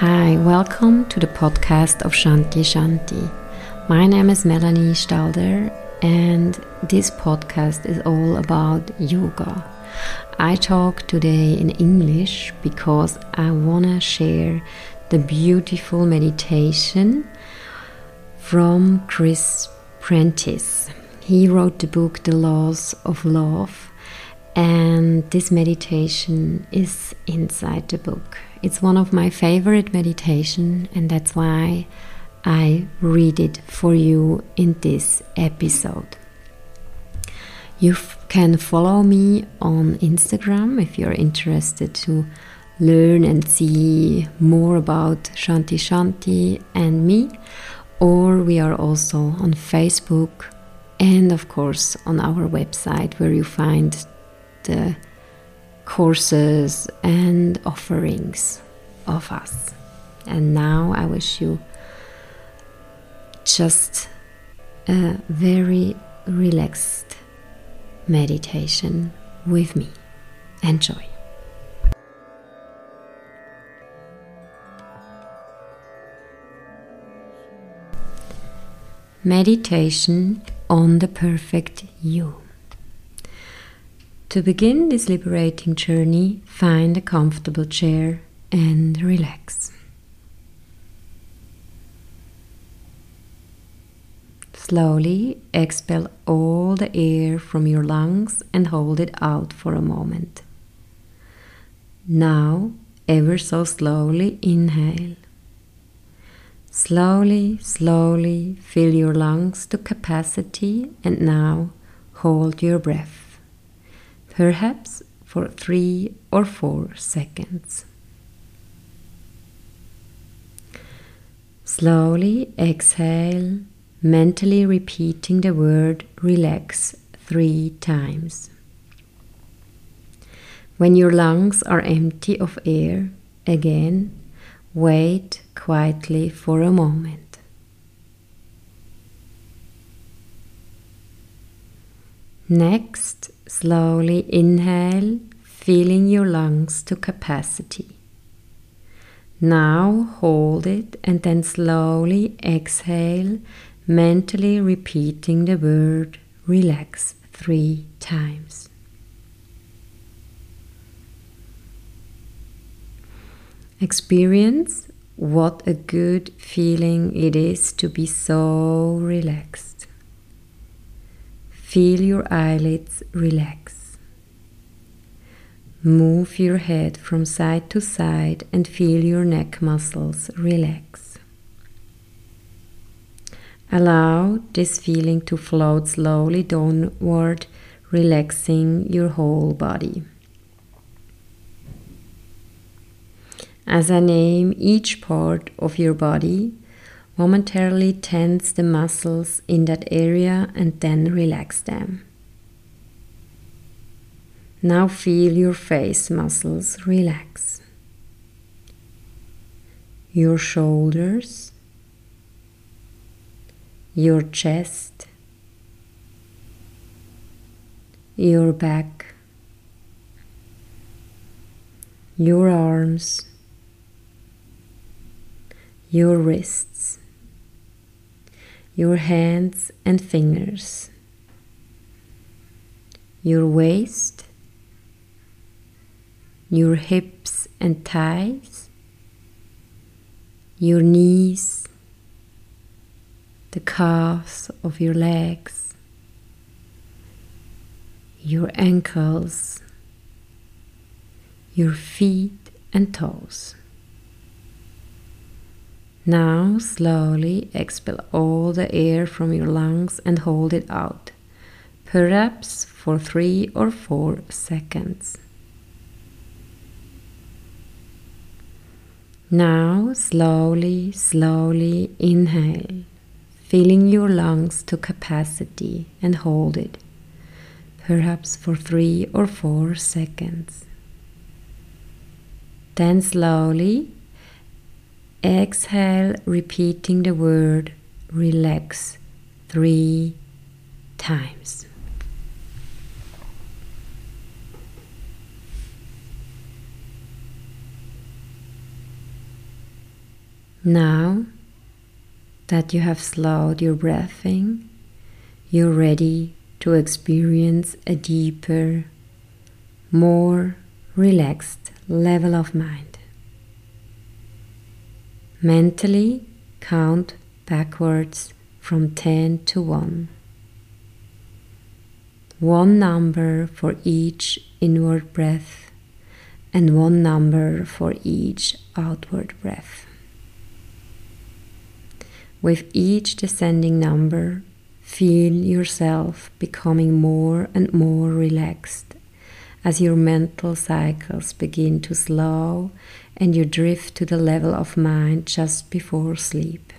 Hi, welcome to the podcast of Shanti Shanti. My name is Melanie Stalder, and this podcast is all about yoga. I talk today in English because I want to share the beautiful meditation from Chris Prentice. He wrote the book The Laws of Love, and this meditation is inside the book. It's one of my favorite meditation, and that's why I read it for you in this episode. You can follow me on Instagram if you're interested to learn and see more about Shanti Shanti and me, or we are also on Facebook and, of course, on our website where you find the courses and offerings of us. And now I wish you just a very relaxed meditation with me. Enjoy. Meditation on the perfect you. To begin this liberating journey, find a comfortable chair and relax. Slowly expel all the air from your lungs and hold it out for a moment. Now, ever so slowly, inhale. Slowly, slowly fill your lungs to capacity and now hold your breath perhaps for three or four seconds. Slowly exhale, mentally repeating the word relax three times. When your lungs are empty of air, again, wait quietly for a moment. Next, slowly inhale, filling your lungs to capacity. Now hold it and then slowly exhale, mentally repeating the word relax three times. Experience what a good feeling it is to be so relaxed. Feel your eyelids relax. Move your head from side to side and feel your neck muscles relax. Allow this feeling to float slowly downward, relaxing your whole body. As I name each part of your body, Momentarily tense the muscles in that area and then relax them. Now feel your face muscles relax. Your shoulders, your chest, your back, your arms, your wrists your hands and fingers, your waist, your hips and thighs, your knees, the calves of your legs, your ankles, your feet and toes. Now slowly expel all the air from your lungs and hold it out, perhaps for three or four seconds. Now slowly, slowly inhale, filling your lungs to capacity and hold it, perhaps for three or four seconds. Then slowly Exhale, repeating the word relax three times. Now that you have slowed your breathing, you're ready to experience a deeper, more relaxed level of mind. Mentally count backwards from 10 to 1. One number for each inward breath and one number for each outward breath. With each descending number, feel yourself becoming more and more relaxed as your mental cycles begin to slow and you drift to the level of mind just before sleep.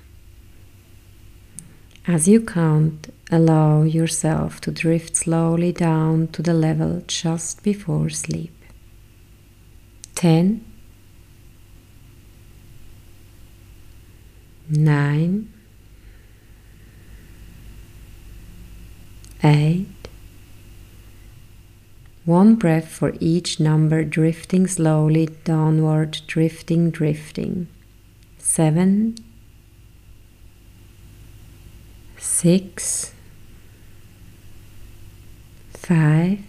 As you count, allow yourself to drift slowly down to the level just before sleep. 10 9 8 one breath for each number, drifting slowly downward, drifting, drifting. Seven, six, five,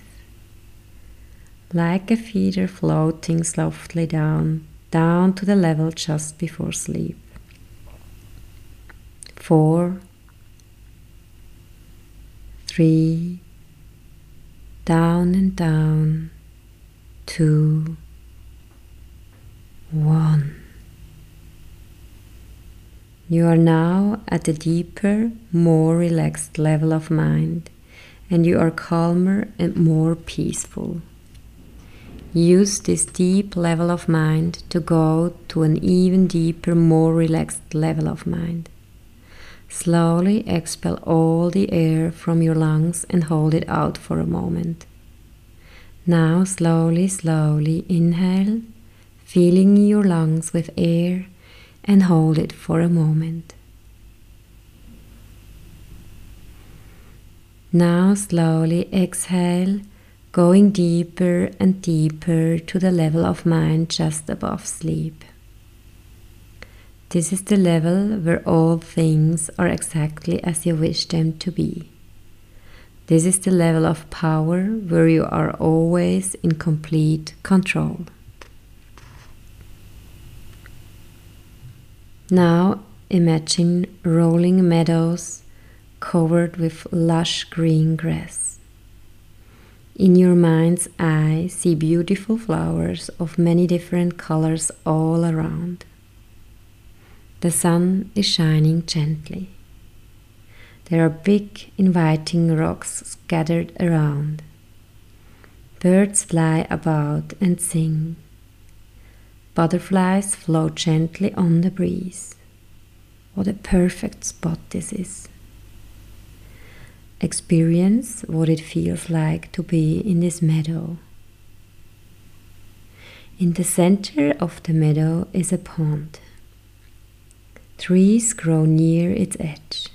like a feather floating softly down, down to the level just before sleep. Four, three, down and down, two, one. You are now at a deeper, more relaxed level of mind, and you are calmer and more peaceful. Use this deep level of mind to go to an even deeper, more relaxed level of mind. Slowly expel all the air from your lungs and hold it out for a moment. Now, slowly, slowly inhale, filling your lungs with air and hold it for a moment. Now, slowly exhale, going deeper and deeper to the level of mind just above sleep. This is the level where all things are exactly as you wish them to be. This is the level of power where you are always in complete control. Now imagine rolling meadows covered with lush green grass. In your mind's eye, see beautiful flowers of many different colors all around. The sun is shining gently. There are big, inviting rocks scattered around. Birds fly about and sing. Butterflies float gently on the breeze. What a perfect spot this is. Experience what it feels like to be in this meadow. In the center of the meadow is a pond. Trees grow near its edge.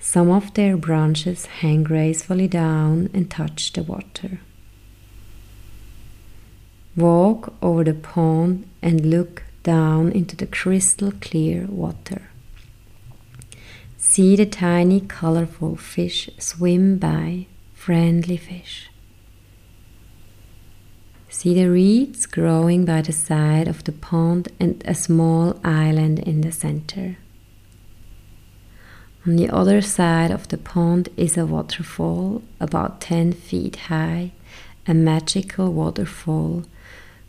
Some of their branches hang gracefully down and touch the water. Walk over the pond and look down into the crystal clear water. See the tiny colorful fish swim by, friendly fish. See the reeds growing by the side of the pond and a small island in the center. On the other side of the pond is a waterfall about 10 feet high, a magical waterfall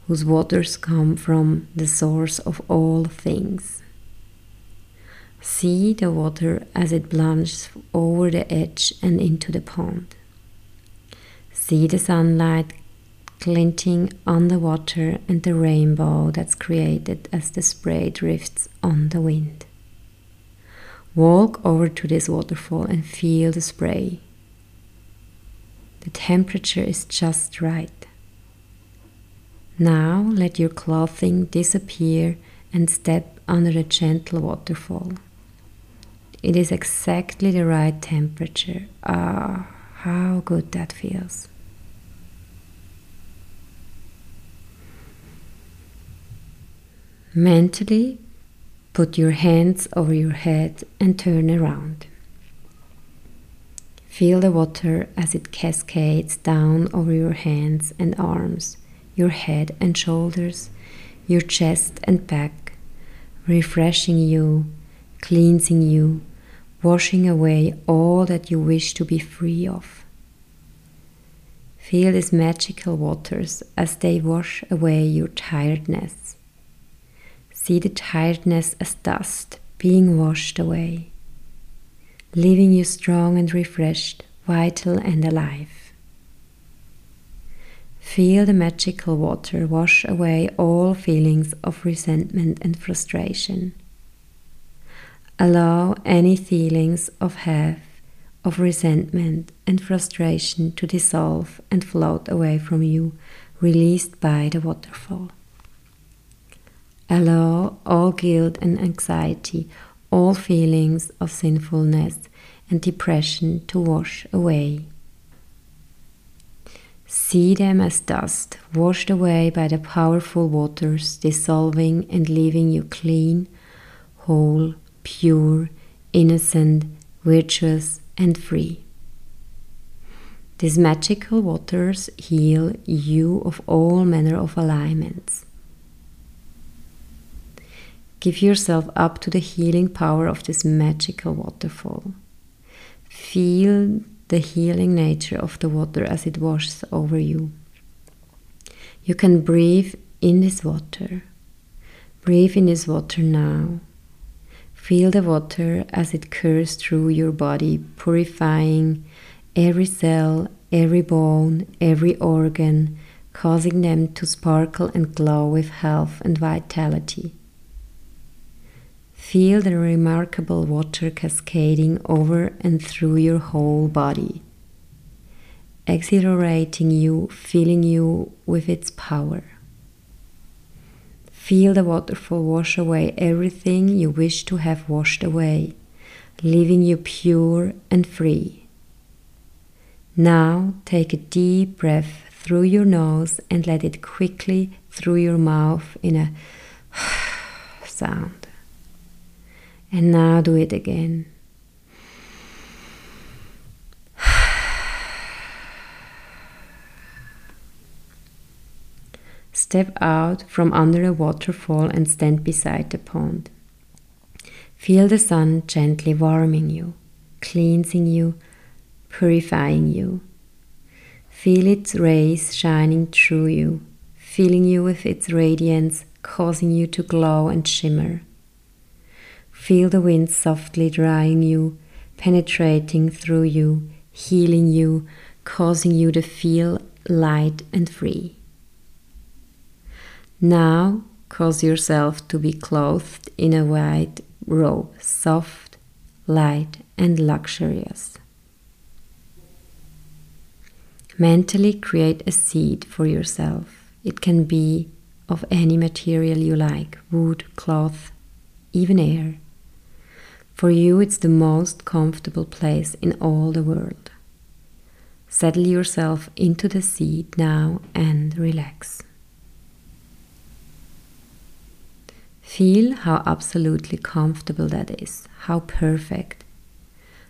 whose waters come from the source of all things. See the water as it plunges over the edge and into the pond. See the sunlight glinting on the water and the rainbow that's created as the spray drifts on the wind. Walk over to this waterfall and feel the spray. The temperature is just right. Now let your clothing disappear and step under the gentle waterfall. It is exactly the right temperature. Ah, how good that feels. Mentally, Put your hands over your head and turn around. Feel the water as it cascades down over your hands and arms, your head and shoulders, your chest and back, refreshing you, cleansing you, washing away all that you wish to be free of. Feel these magical waters as they wash away your tiredness. See the tiredness as dust being washed away, leaving you strong and refreshed, vital and alive. Feel the magical water wash away all feelings of resentment and frustration. Allow any feelings of have of resentment and frustration to dissolve and float away from you, released by the waterfall. Allow all guilt and anxiety, all feelings of sinfulness and depression to wash away. See them as dust, washed away by the powerful waters, dissolving and leaving you clean, whole, pure, innocent, virtuous, and free. These magical waters heal you of all manner of alignments. Give yourself up to the healing power of this magical waterfall. Feel the healing nature of the water as it washes over you. You can breathe in this water. Breathe in this water now. Feel the water as it curls through your body, purifying every cell, every bone, every organ, causing them to sparkle and glow with health and vitality. Feel the remarkable water cascading over and through your whole body, exhilarating you, filling you with its power. Feel the waterfall wash away everything you wish to have washed away, leaving you pure and free. Now take a deep breath through your nose and let it quickly through your mouth in a sound. And now do it again. Step out from under a waterfall and stand beside the pond. Feel the sun gently warming you, cleansing you, purifying you. Feel its rays shining through you, filling you with its radiance, causing you to glow and shimmer. Feel the wind softly drying you, penetrating through you, healing you, causing you to feel light and free. Now cause yourself to be clothed in a white robe, soft, light, and luxurious. Mentally create a seat for yourself. It can be of any material you like wood, cloth, even air. For you, it's the most comfortable place in all the world. Settle yourself into the seat now and relax. Feel how absolutely comfortable that is, how perfect.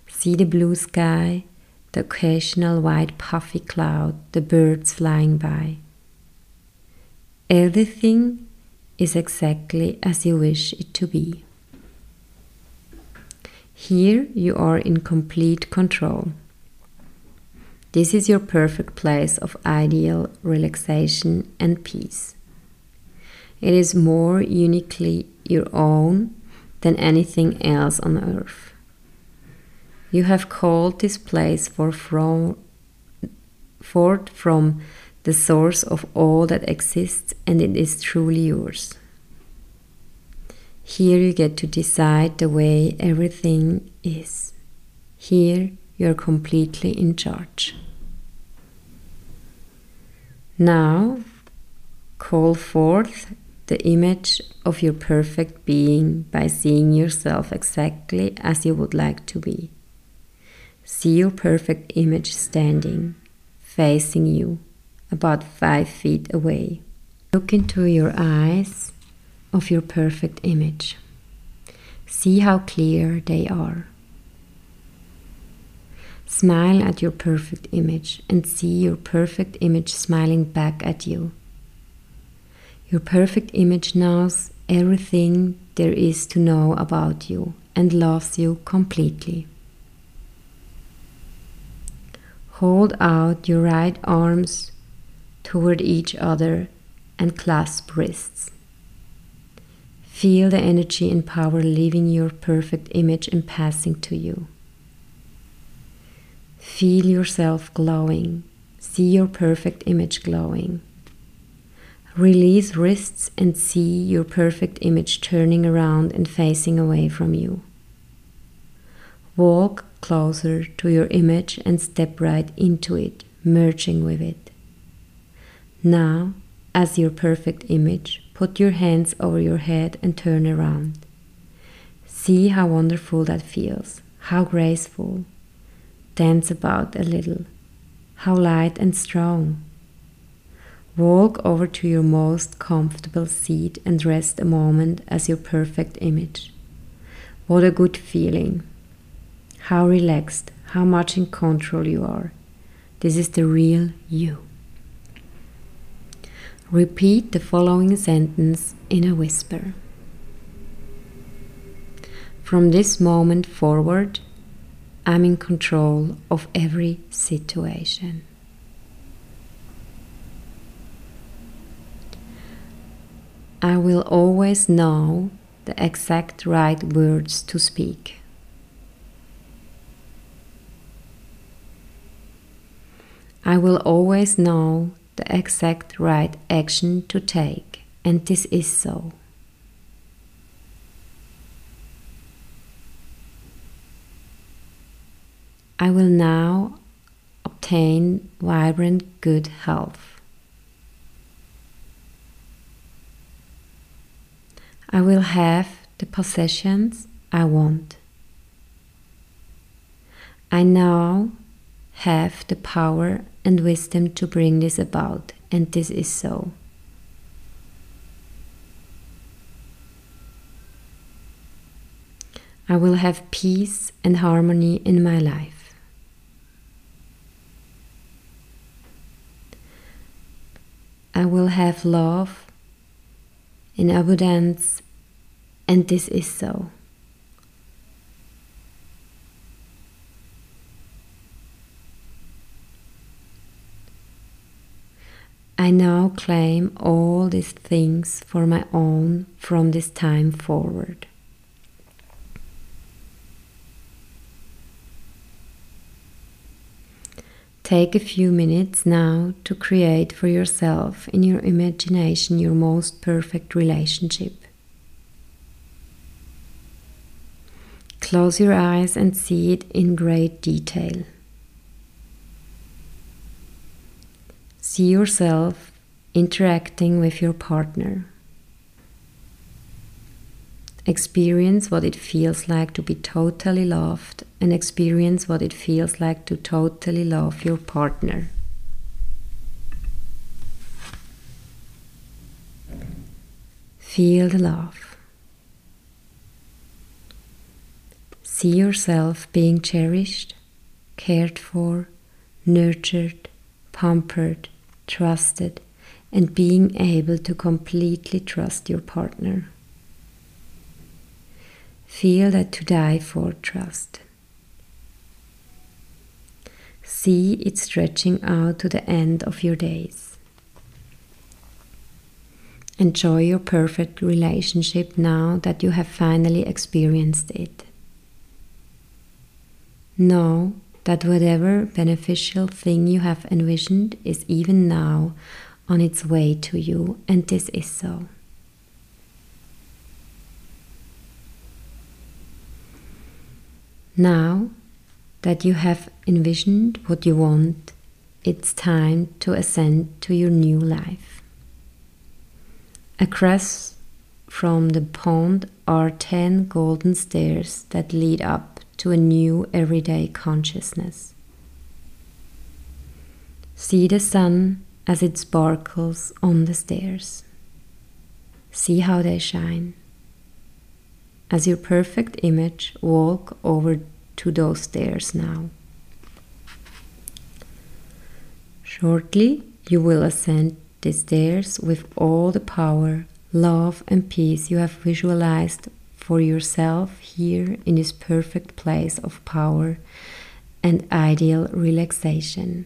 See the blue sky, the occasional white puffy cloud, the birds flying by. Everything is exactly as you wish it to be. Here you are in complete control. This is your perfect place of ideal relaxation and peace. It is more uniquely your own than anything else on earth. You have called this place for from, forth from the source of all that exists, and it is truly yours. Here you get to decide the way everything is. Here you are completely in charge. Now, call forth the image of your perfect being by seeing yourself exactly as you would like to be. See your perfect image standing, facing you, about five feet away. Look into your eyes of your perfect image. See how clear they are. Smile at your perfect image and see your perfect image smiling back at you. Your perfect image knows everything there is to know about you and loves you completely. Hold out your right arms toward each other and clasp wrists. Feel the energy and power leaving your perfect image and passing to you. Feel yourself glowing. See your perfect image glowing. Release wrists and see your perfect image turning around and facing away from you. Walk closer to your image and step right into it, merging with it. Now, as your perfect image, put your hands over your head and turn around. See how wonderful that feels, how graceful. Dance about a little, how light and strong. Walk over to your most comfortable seat and rest a moment as your perfect image. What a good feeling! How relaxed, how much in control you are. This is the real you. Repeat the following sentence in a whisper. From this moment forward, I'm in control of every situation. I will always know the exact right words to speak. I will always know the exact right action to take, and this is so. I will now obtain vibrant good health. I will have the possessions I want. I now have the power and wisdom to bring this about, and this is so. I will have peace and harmony in my life. I will have love in abundance, and this is so. I now claim all these things for my own from this time forward. Take a few minutes now to create for yourself in your imagination your most perfect relationship. Close your eyes and see it in great detail. See yourself interacting with your partner. Experience what it feels like to be totally loved and experience what it feels like to totally love your partner. Feel the love. See yourself being cherished, cared for, nurtured, pampered, trusted, and being able to completely trust your partner. Feel that to die for trust. See it stretching out to the end of your days. Enjoy your perfect relationship now that you have finally experienced it. Know that whatever beneficial thing you have envisioned is even now on its way to you, and this is so. Now that you have envisioned what you want, it's time to ascend to your new life. Across from the pond are ten golden stairs that lead up to a new everyday consciousness. See the sun as it sparkles on the stairs. See how they shine. as your perfect image, walk over to those stairs now. Shortly, you will ascend the stairs with all the power, love, and peace you have visualized for yourself here in this perfect place of power and ideal relaxation.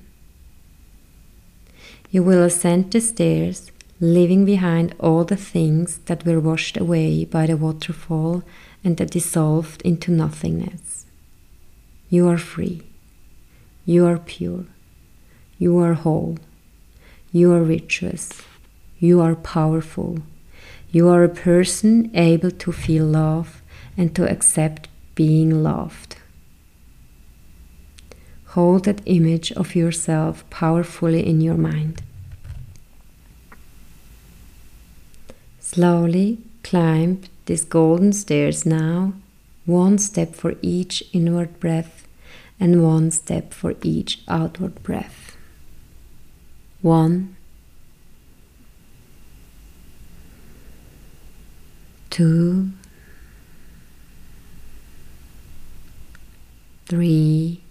You will ascend the stairs, leaving behind all the things that were washed away by the waterfall and that dissolved into nothingness. You are free. You are pure. You are whole. You are virtuous. You are powerful. You are a person able to feel love and to accept being loved. Hold that image of yourself powerfully in your mind. Slowly climb these golden stairs now, one step for each inward breath and one step for each outward breath. One, two, three,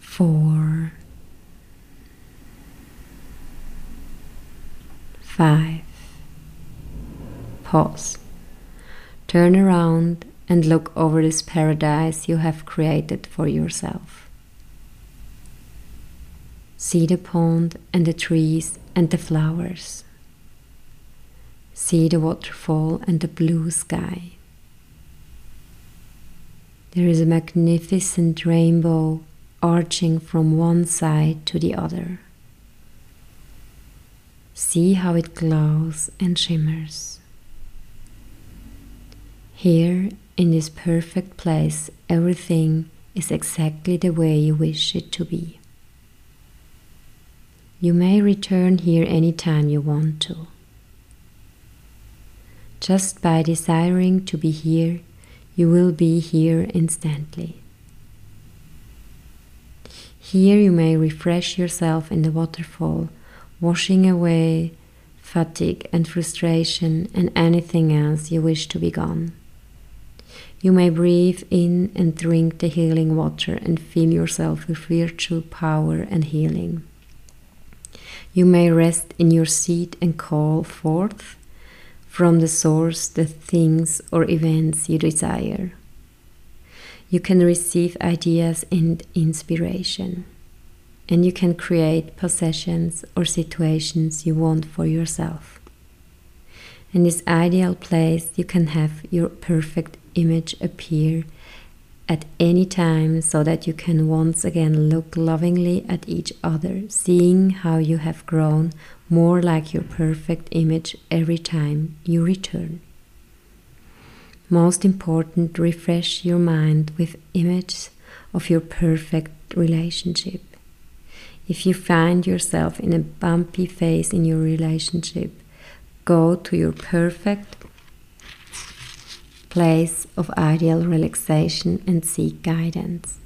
four, five. Pause. Turn around and look over this paradise you have created for yourself. See the pond and the trees and the flowers. See the waterfall and the blue sky. There is a magnificent rainbow arching from one side to the other. See how it glows and shimmers. Here, in this perfect place, everything is exactly the way you wish it to be. You may return here anytime you want to. Just by desiring to be here, you will be here instantly. Here you may refresh yourself in the waterfall, washing away fatigue and frustration and anything else you wish to be gone. You may breathe in and drink the healing water and fill yourself with virtual power and healing. You may rest in your seat and call forth from the source the things or events you desire. You can receive ideas and inspiration, and you can create possessions or situations you want for yourself. In this ideal place, you can have your perfect image appear at any time so that you can once again look lovingly at each other, seeing how you have grown more like your perfect image every time you return. Most important, refresh your mind with images of your perfect relationship. If you find yourself in a bumpy phase in your relationship, go to your perfect place of ideal relaxation and seek guidance.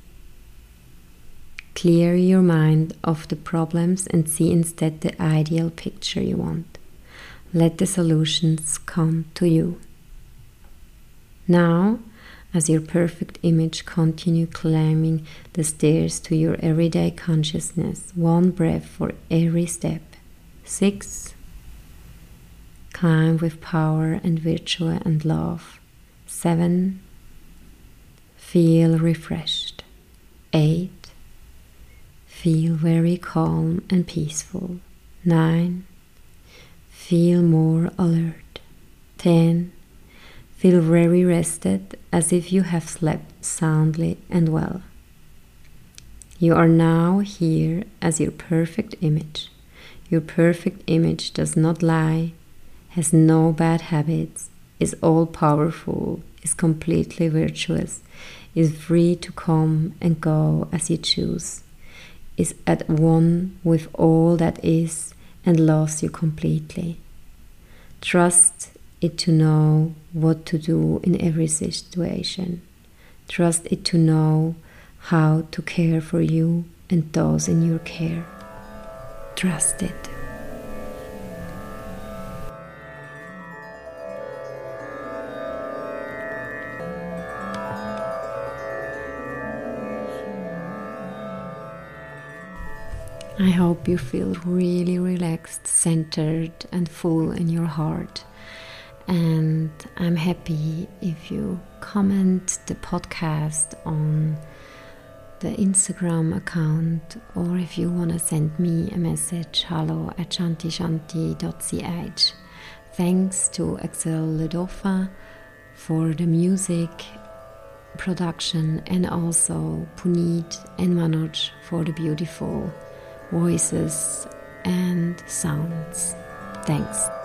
Clear your mind of the problems and see instead the ideal picture you want. Let the solutions come to you. Now, as your perfect image, continue climbing the stairs to your everyday consciousness, one breath for every step. Six, climb with power and virtue and love. 7. Feel refreshed. 8. Feel very calm and peaceful. 9. Feel more alert. 10. Feel very rested as if you have slept soundly and well. You are now here as your perfect image. Your perfect image does not lie, has no bad habits, is all powerful, is completely virtuous, is free to come and go as you choose, is at one with all that is and loves you completely. Trust it to know what to do in every situation. Trust it to know how to care for you and those in your care. Trust it. I hope you feel really relaxed, centered, and full in your heart. And I'm happy if you comment the podcast on the Instagram account or if you want to send me a message hello at shantishanti.ch. Thanks to Axel Ledoffa for the music production and also Puneet and Manoj for the beautiful voices and sounds. Thanks.